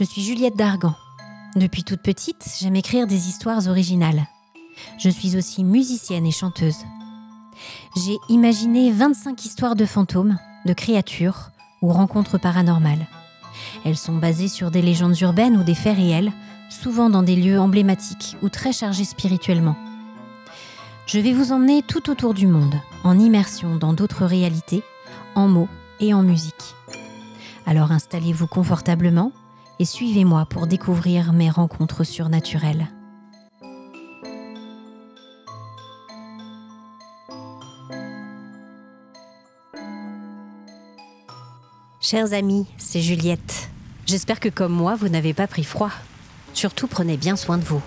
Je suis Juliette Dargan. Depuis toute petite, j'aime écrire des histoires originales. Je suis aussi musicienne et chanteuse. J'ai imaginé 25 histoires de fantômes, de créatures ou rencontres paranormales. Elles sont basées sur des légendes urbaines ou des faits réels, souvent dans des lieux emblématiques ou très chargés spirituellement. Je vais vous emmener tout autour du monde, en immersion dans d'autres réalités, en mots et en musique. Alors installez-vous confortablement et suivez-moi pour découvrir mes rencontres surnaturelles. Chers amis, c'est Juliette. J'espère que comme moi, vous n'avez pas pris froid. Surtout prenez bien soin de vous.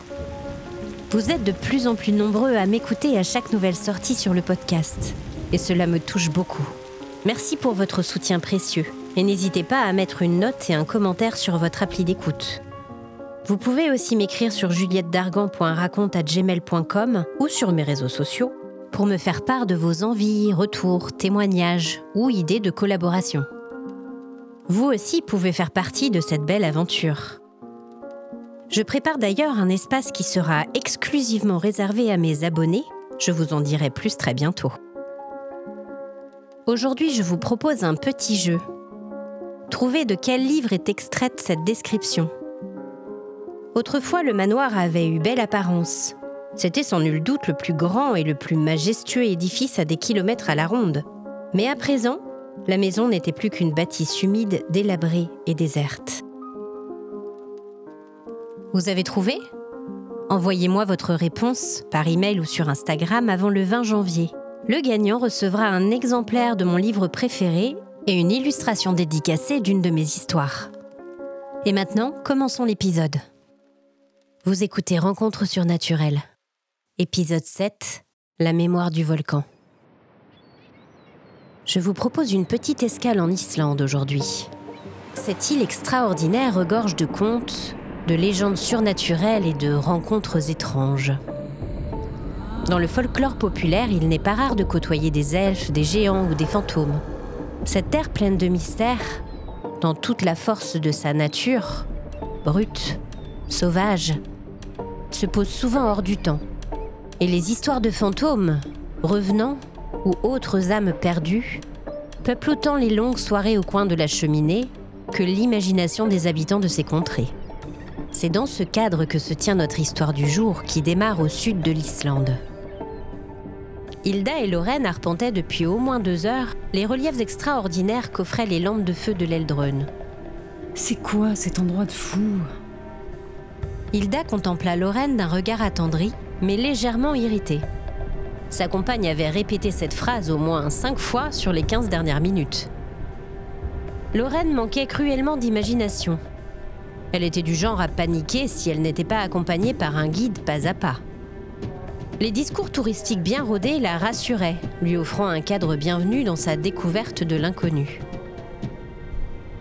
Vous êtes de plus en plus nombreux à m'écouter à chaque nouvelle sortie sur le podcast. Et cela me touche beaucoup. Merci pour votre soutien précieux. Et n'hésitez pas à mettre une note et un commentaire sur votre appli d'écoute. Vous pouvez aussi m'écrire sur juliettedargan.raconte.gmail.com ou sur mes réseaux sociaux pour me faire part de vos envies, retours, témoignages ou idées de collaboration. Vous aussi pouvez faire partie de cette belle aventure. Je prépare d'ailleurs un espace qui sera exclusivement réservé à mes abonnés. Je vous en dirai plus très bientôt. Aujourd'hui, je vous propose un petit jeu. Trouvez de quel livre est extraite cette description. Autrefois, le manoir avait eu belle apparence. C'était sans nul doute le plus grand et le plus majestueux édifice à des kilomètres à la ronde. Mais à présent, la maison n'était plus qu'une bâtisse humide, délabrée et déserte. Vous avez trouvé? Envoyez-moi votre réponse par email ou sur Instagram avant le 20 janvier. Le gagnant recevra un exemplaire de mon livre préféré et une illustration dédicacée d'une de mes histoires. Et maintenant, commençons l'épisode. Vous écoutez Rencontre surnaturelle. Épisode 7 La mémoire du volcan. Je vous propose une petite escale en Islande aujourd'hui. Cette île extraordinaire regorge de contes, de légendes surnaturelles et de rencontres étranges. Dans le folklore populaire, il n'est pas rare de côtoyer des elfes, des géants ou des fantômes. Cette terre pleine de mystères, dans toute la force de sa nature, brute, sauvage, se pose souvent hors du temps. Et les histoires de fantômes, revenants ou autres âmes perdues, peuplent autant les longues soirées au coin de la cheminée que l'imagination des habitants de ces contrées. C'est dans ce cadre que se tient notre histoire du jour qui démarre au sud de l'Islande. Hilda et Lorraine arpentaient depuis au moins deux heures les reliefs extraordinaires qu'offraient les lampes de feu de l'Eldrun. C'est quoi cet endroit de fou? Hilda contempla Lorraine d'un regard attendri, mais légèrement irrité. Sa compagne avait répété cette phrase au moins cinq fois sur les quinze dernières minutes. Lorraine manquait cruellement d'imagination. Elle était du genre à paniquer si elle n'était pas accompagnée par un guide pas à pas. Les discours touristiques bien rodés la rassuraient, lui offrant un cadre bienvenu dans sa découverte de l'inconnu.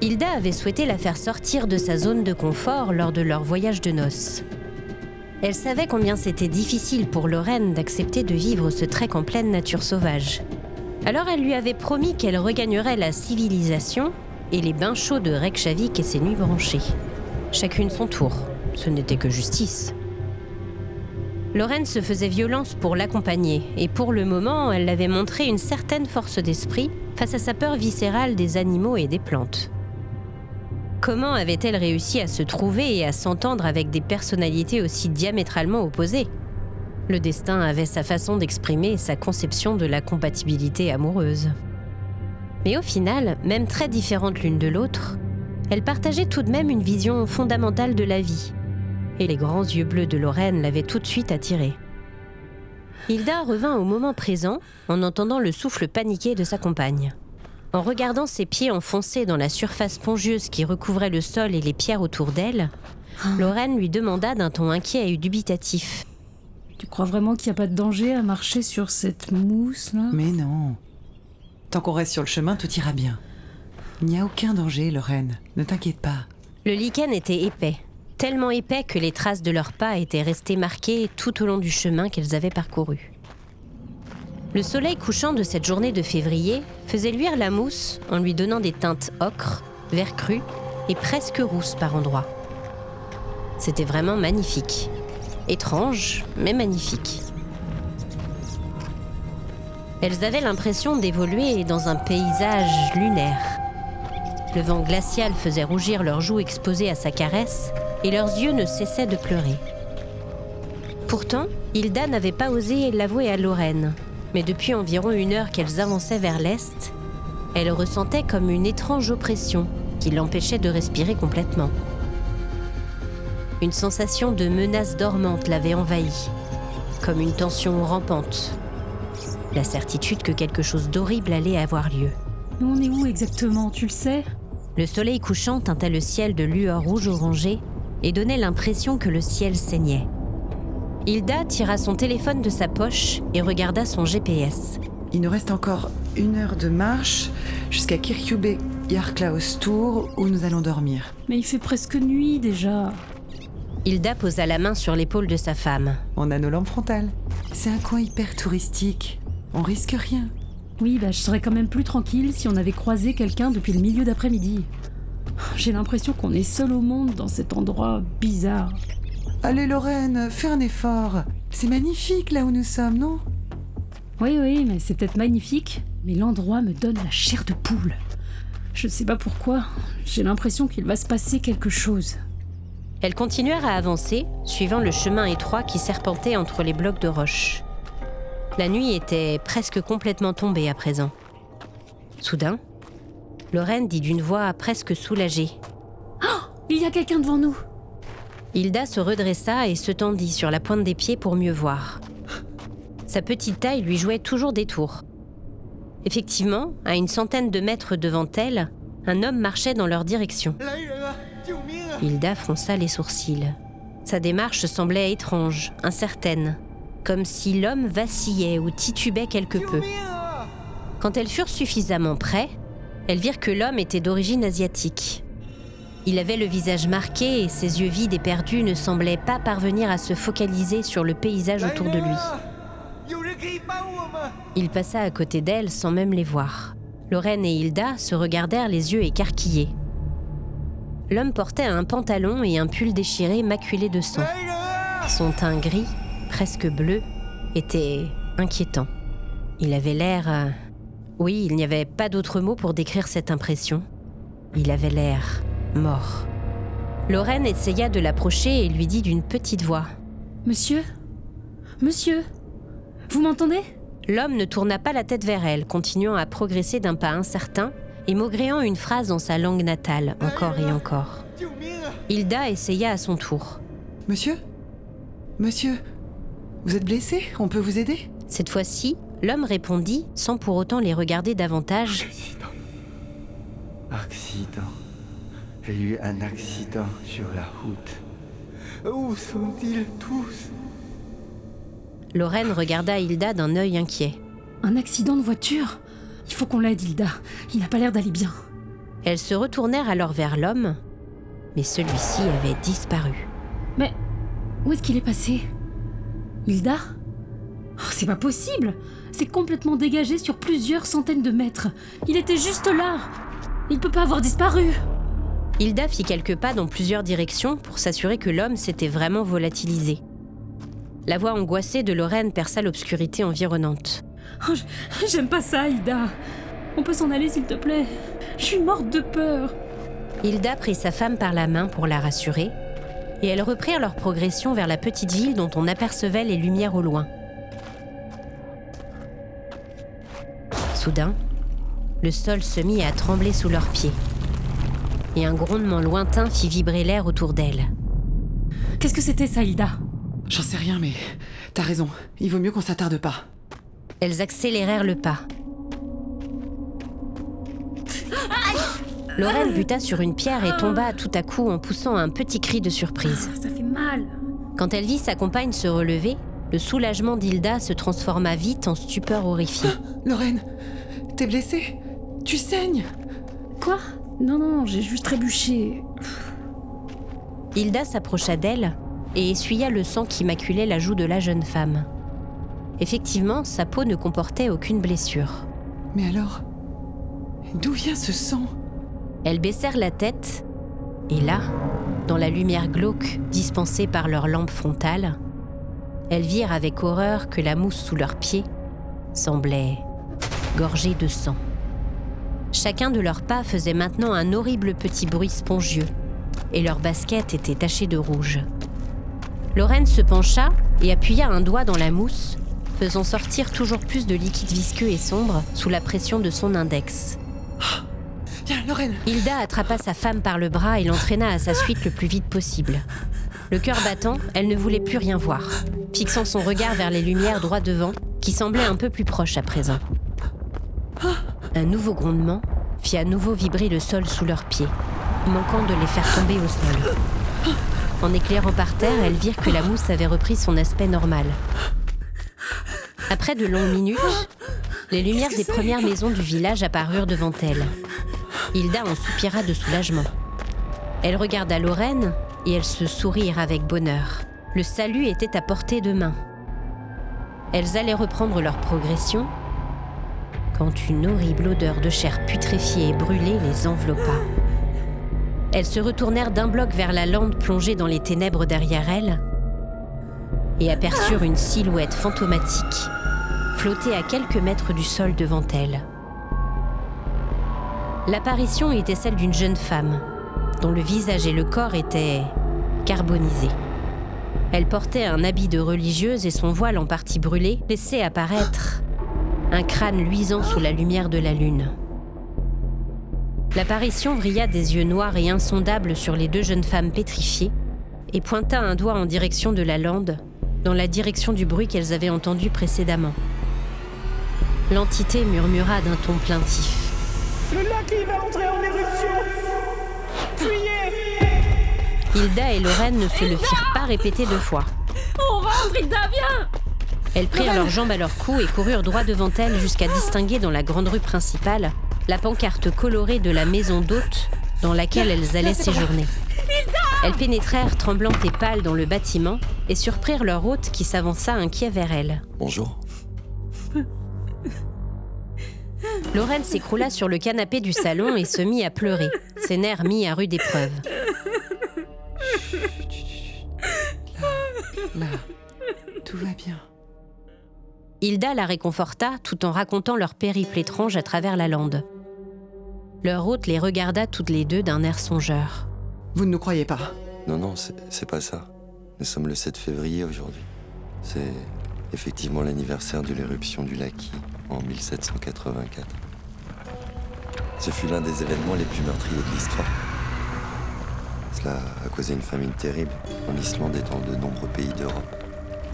Hilda avait souhaité la faire sortir de sa zone de confort lors de leur voyage de noces. Elle savait combien c'était difficile pour Lorraine d'accepter de vivre ce trek en pleine nature sauvage. Alors elle lui avait promis qu'elle regagnerait la civilisation et les bains chauds de Reykjavik et ses nuits branchées chacune son tour. Ce n'était que justice. Lorraine se faisait violence pour l'accompagner, et pour le moment, elle avait montré une certaine force d'esprit face à sa peur viscérale des animaux et des plantes. Comment avait-elle réussi à se trouver et à s'entendre avec des personnalités aussi diamétralement opposées? Le destin avait sa façon d'exprimer sa conception de la compatibilité amoureuse. Mais au final, même très différentes l'une de l'autre, elle partageait tout de même une vision fondamentale de la vie. Et les grands yeux bleus de Lorraine l'avaient tout de suite attirée. Hilda revint au moment présent en entendant le souffle paniqué de sa compagne. En regardant ses pieds enfoncés dans la surface spongieuse qui recouvrait le sol et les pierres autour d'elle, Lorraine lui demanda d'un ton inquiet et dubitatif. Tu crois vraiment qu'il n'y a pas de danger à marcher sur cette mousse là? Mais non. Tant qu'on reste sur le chemin, tout ira bien. Il n'y a aucun danger, Lorraine. Ne t'inquiète pas. Le lichen était épais, tellement épais que les traces de leurs pas étaient restées marquées tout au long du chemin qu'elles avaient parcouru. Le soleil couchant de cette journée de février faisait luire la mousse en lui donnant des teintes ocre, vert cru et presque rousses par endroits. C'était vraiment magnifique. Étrange, mais magnifique. Elles avaient l'impression d'évoluer dans un paysage lunaire. Le vent glacial faisait rougir leurs joues exposées à sa caresse et leurs yeux ne cessaient de pleurer. Pourtant, Hilda n'avait pas osé l'avouer à Lorraine, mais depuis environ une heure qu'elles avançaient vers l'est, elle ressentait comme une étrange oppression qui l'empêchait de respirer complètement. Une sensation de menace dormante l'avait envahie, comme une tension rampante. La certitude que quelque chose d'horrible allait avoir lieu. Nous, on est où exactement, tu le sais? Le soleil couchant teintait le ciel de lueur rouge orangée et donnait l'impression que le ciel saignait. Hilda tira son téléphone de sa poche et regarda son GPS. Il nous reste encore une heure de marche jusqu'à Kirkjubé Yarklaus Tour où nous allons dormir. Mais il fait presque nuit déjà. Hilda posa la main sur l'épaule de sa femme. On a nos lampes frontales. C'est un coin hyper touristique. On risque rien. Oui, bah je serais quand même plus tranquille si on avait croisé quelqu'un depuis le milieu d'après-midi. J'ai l'impression qu'on est seul au monde dans cet endroit bizarre. Allez Lorraine, fais un effort. C'est magnifique là où nous sommes, non? Oui, oui, mais c'est peut-être magnifique, mais l'endroit me donne la chair de poule. Je ne sais pas pourquoi, j'ai l'impression qu'il va se passer quelque chose. Elles continuèrent à avancer, suivant le chemin étroit qui serpentait entre les blocs de roche. La nuit était presque complètement tombée à présent. Soudain, Lorraine dit d'une voix presque soulagée. Il y a quelqu'un devant nous Hilda se redressa et se tendit sur la pointe des pieds pour mieux voir. Sa petite taille lui jouait toujours des tours. Effectivement, à une centaine de mètres devant elle, un homme marchait dans leur direction. Hilda fronça les sourcils. Sa démarche semblait étrange, incertaine, comme si l'homme vacillait ou titubait quelque peu. Quand elles furent suffisamment près, elles virent que l'homme était d'origine asiatique. Il avait le visage marqué et ses yeux vides et perdus ne semblaient pas parvenir à se focaliser sur le paysage autour de lui. Il passa à côté d'elles sans même les voir. Lorraine et Hilda se regardèrent les yeux écarquillés. L'homme portait un pantalon et un pull déchiré maculé de sang. Son teint gris, presque bleu, était inquiétant. Il avait l'air... Oui, il n'y avait pas d'autre mot pour décrire cette impression. Il avait l'air mort. Lorraine essaya de l'approcher et lui dit d'une petite voix. Monsieur? Monsieur? Vous m'entendez? L'homme ne tourna pas la tête vers elle, continuant à progresser d'un pas incertain et maugréant une phrase en sa langue natale, encore et encore. Hilda essaya à son tour. Monsieur? Monsieur? Vous êtes blessé? On peut vous aider? Cette fois-ci, l'homme répondit, sans pour autant les regarder davantage. Accident. Accident. J'ai eu un accident sur la route. Où sont-ils tous? Lorraine regarda Hilda d'un œil inquiet. Un accident de voiture? Il faut qu'on l'aide, Hilda. Il n'a pas l'air d'aller bien. Elles se retournèrent alors vers l'homme, mais celui-ci avait disparu. Mais où est-ce qu'il est passé? Hilda? Oh, C'est pas possible C'est complètement dégagé sur plusieurs centaines de mètres. Il était juste là Il peut pas avoir disparu Hilda fit quelques pas dans plusieurs directions pour s'assurer que l'homme s'était vraiment volatilisé. La voix angoissée de Lorraine perça l'obscurité environnante. Oh, J'aime pas ça, Hilda. On peut s'en aller, s'il te plaît. Je suis morte de peur. Hilda prit sa femme par la main pour la rassurer, et elles reprirent leur progression vers la petite ville dont on apercevait les lumières au loin. Soudain, le sol se mit à trembler sous leurs pieds, et un grondement lointain fit vibrer l'air autour d'elles. Qu'est-ce que c'était ça, Hilda J'en sais rien, mais t'as raison. Il vaut mieux qu'on s'attarde pas. Elles accélérèrent le pas. Lorraine buta sur une pierre et tomba tout à coup en poussant un petit cri de surprise. Ça fait mal. Quand elle vit sa compagne se relever, le soulagement d'Hilda se transforma vite en stupeur horrifiée. Lorraine, t'es blessée? Tu saignes Quoi? Non, non, j'ai juste trébuché. Hilda s'approcha d'elle et essuya le sang qui maculait la joue de la jeune femme. Effectivement, sa peau ne comportait aucune blessure. Mais alors D'où vient ce sang? Elles baissèrent la tête, et là, dans la lumière glauque dispensée par leur lampe frontale, elles virent avec horreur que la mousse sous leurs pieds semblait gorgée de sang. Chacun de leurs pas faisait maintenant un horrible petit bruit spongieux, et leurs baskets étaient tachées de rouge. Lorraine se pencha et appuya un doigt dans la mousse, faisant sortir toujours plus de liquide visqueux et sombre sous la pression de son index. Viens, Lorraine Hilda attrapa sa femme par le bras et l'entraîna à sa suite le plus vite possible. Le cœur battant, elle ne voulait plus rien voir, fixant son regard vers les lumières droit devant, qui semblaient un peu plus proches à présent. Un nouveau grondement fit à nouveau vibrer le sol sous leurs pieds, manquant de les faire tomber au sol. En éclairant par terre, elles virent que la mousse avait repris son aspect normal. Après de longues minutes, les lumières des premières maisons du village apparurent devant elles. Hilda en soupira de soulagement. Elle regarda Lorraine et elles se sourirent avec bonheur. Le salut était à portée de main. Elles allaient reprendre leur progression quand une horrible odeur de chair putréfiée et brûlée les enveloppa. Elles se retournèrent d'un bloc vers la lande plongée dans les ténèbres derrière elles et aperçurent une silhouette fantomatique flotter à quelques mètres du sol devant elles. L'apparition était celle d'une jeune femme, dont le visage et le corps étaient carbonisés. Elle portait un habit de religieuse et son voile en partie brûlé laissait apparaître un crâne luisant sous la lumière de la lune. L'apparition vrilla des yeux noirs et insondables sur les deux jeunes femmes pétrifiées et pointa un doigt en direction de la lande, dans la direction du bruit qu'elles avaient entendu précédemment. L'entité murmura d'un ton plaintif. Hilda et Lorraine ne se le firent pas répéter deux fois. On rentre, Hilda, viens Elles prirent leurs jambes à leur cou et coururent droit devant elles jusqu'à distinguer dans la grande rue principale la pancarte colorée de la maison d'hôte dans laquelle elles allaient séjourner. Elles pénétrèrent tremblantes et pâles dans le bâtiment et surprirent leur hôte qui s'avança inquiet vers elles. Bonjour. Lorraine s'écroula sur le canapé du salon et se mit à pleurer, ses nerfs mis à rude épreuve. Là, tout va bien. Hilda la réconforta tout en racontant leur périple étrange à travers la lande. Leur hôte les regarda toutes les deux d'un air songeur. Vous ne nous croyez pas Non, non, c'est c'est pas ça. Nous sommes le 7 février aujourd'hui. C'est effectivement l'anniversaire de l'éruption du Laki en 1784. Ce fut l'un des événements les plus meurtriers de l'histoire. Cela a causé une famine terrible en Islande et dans de nombreux pays d'Europe,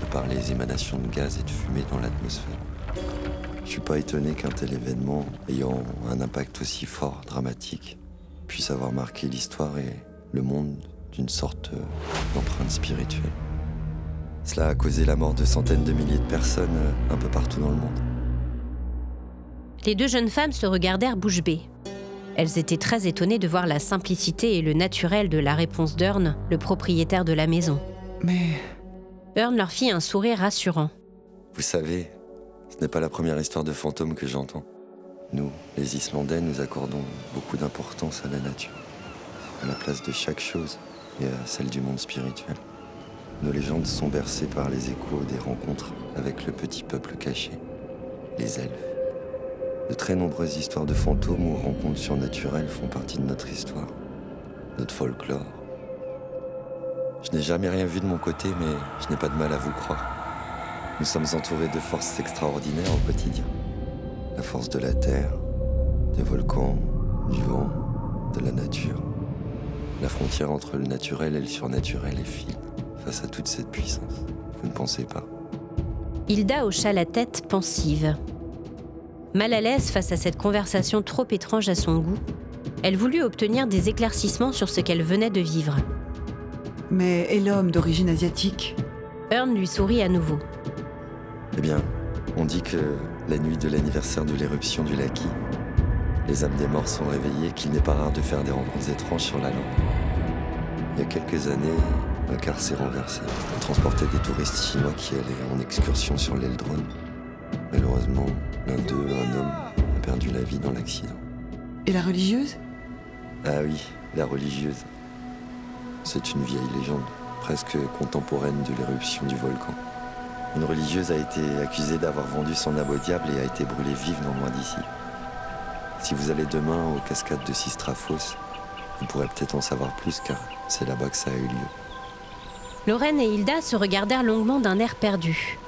de par les émanations de gaz et de fumée dans l'atmosphère. Je suis pas étonné qu'un tel événement, ayant un impact aussi fort, dramatique, puisse avoir marqué l'histoire et le monde d'une sorte euh, d'empreinte spirituelle. Cela a causé la mort de centaines de milliers de personnes euh, un peu partout dans le monde. Les deux jeunes femmes se regardèrent bouche bée. Elles étaient très étonnées de voir la simplicité et le naturel de la réponse d'Earn, le propriétaire de la maison. Mais Earn leur fit un sourire rassurant. Vous savez, ce n'est pas la première histoire de fantôme que j'entends. Nous, les Islandais, nous accordons beaucoup d'importance à la nature, à la place de chaque chose et à celle du monde spirituel. Nos légendes sont bercées par les échos des rencontres avec le petit peuple caché, les elfes. De très nombreuses histoires de fantômes ou rencontres surnaturelles font partie de notre histoire, notre folklore. Je n'ai jamais rien vu de mon côté, mais je n'ai pas de mal à vous croire. Nous sommes entourés de forces extraordinaires au quotidien. La force de la terre, des volcans, du vent, de la nature. La frontière entre le naturel et le surnaturel est fine face à toute cette puissance. Vous ne pensez pas? Hilda hocha la tête pensive. Mal à l'aise face à cette conversation trop étrange à son goût, elle voulut obtenir des éclaircissements sur ce qu'elle venait de vivre. mais et l'homme d'origine asiatique Earn lui sourit à nouveau. Eh bien, on dit que la nuit de l'anniversaire de l'éruption du Laki, les âmes des morts sont réveillées et qu'il n'est pas rare de faire des rencontres étranges sur la lande. Il y a quelques années, un car s'est renversé. On transportait des touristes chinois qui allaient en excursion sur l'Eldron. Malheureusement, l'un d'eux, un homme, a perdu la vie dans l'accident. Et la religieuse? Ah oui, la religieuse. c'est une vieille légende, presque contemporaine de l'éruption du volcan. Une religieuse a été accusée d'avoir vendu son âme au diable et a été brûlée vive non loin d'ici. Si vous allez demain aux cascades de Sistrafos, vous pourrez peut-être en savoir plus car c'est là-bas que ça a eu lieu. Lorraine et Hilda se regardèrent longuement d'un air perdu.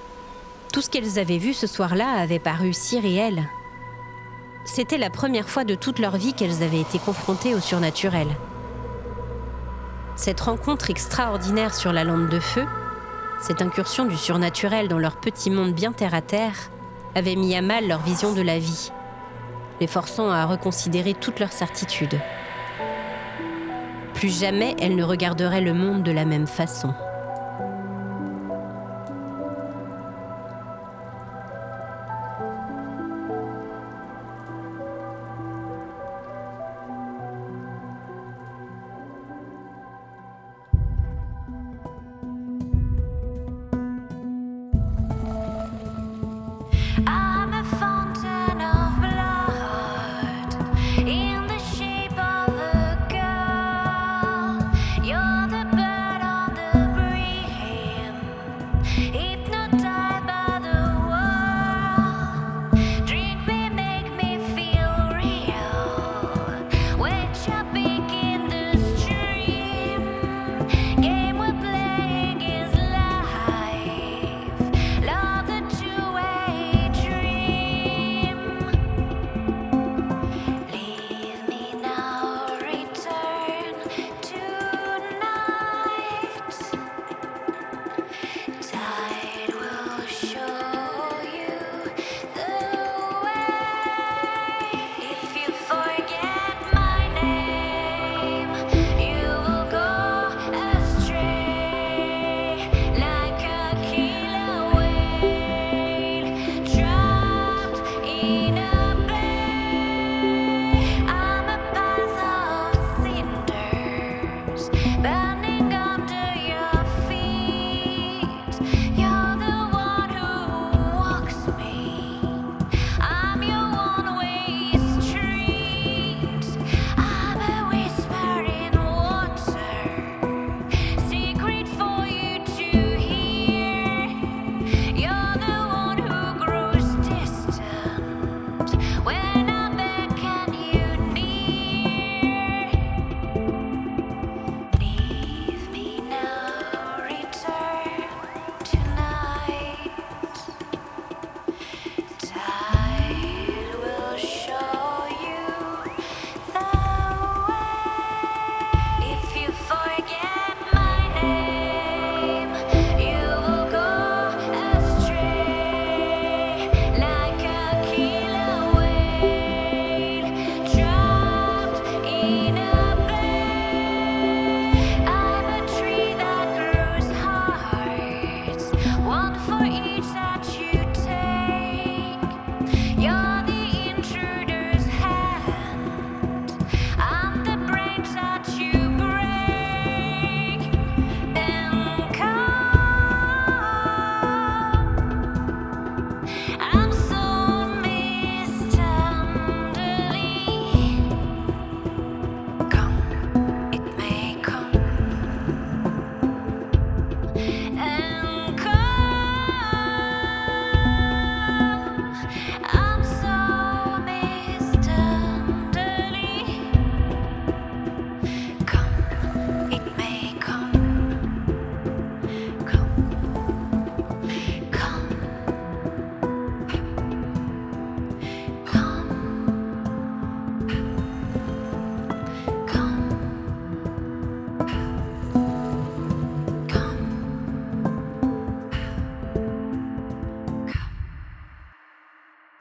Tout ce qu'elles avaient vu ce soir-là avait paru si réel. C'était la première fois de toute leur vie qu'elles avaient été confrontées au surnaturel. Cette rencontre extraordinaire sur la lampe de feu, cette incursion du surnaturel dans leur petit monde bien terre à terre, avait mis à mal leur vision de la vie, les forçant à reconsidérer toutes leurs certitudes. Plus jamais elles ne regarderaient le monde de la même façon.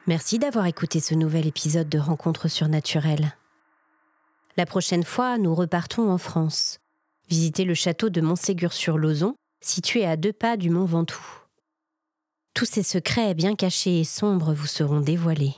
Merci d'avoir écouté ce nouvel épisode de Rencontres surnaturelles. La prochaine fois, nous repartons en France, visiter le château de Montségur-sur-Lozon, situé à deux pas du mont Ventoux. Tous ces secrets bien cachés et sombres vous seront dévoilés.